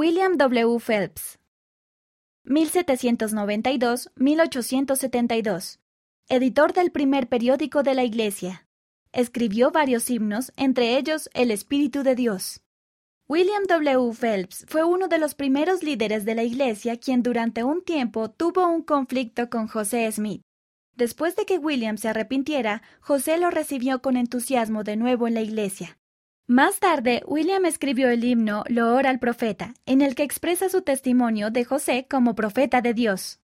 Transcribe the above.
William W. Phelps 1792-1872 Editor del primer periódico de la Iglesia. Escribió varios himnos, entre ellos El Espíritu de Dios. William W. Phelps fue uno de los primeros líderes de la Iglesia quien durante un tiempo tuvo un conflicto con José Smith. Después de que William se arrepintiera, José lo recibió con entusiasmo de nuevo en la iglesia. Más tarde, William escribió el himno Loor al profeta, en el que expresa su testimonio de José como profeta de Dios.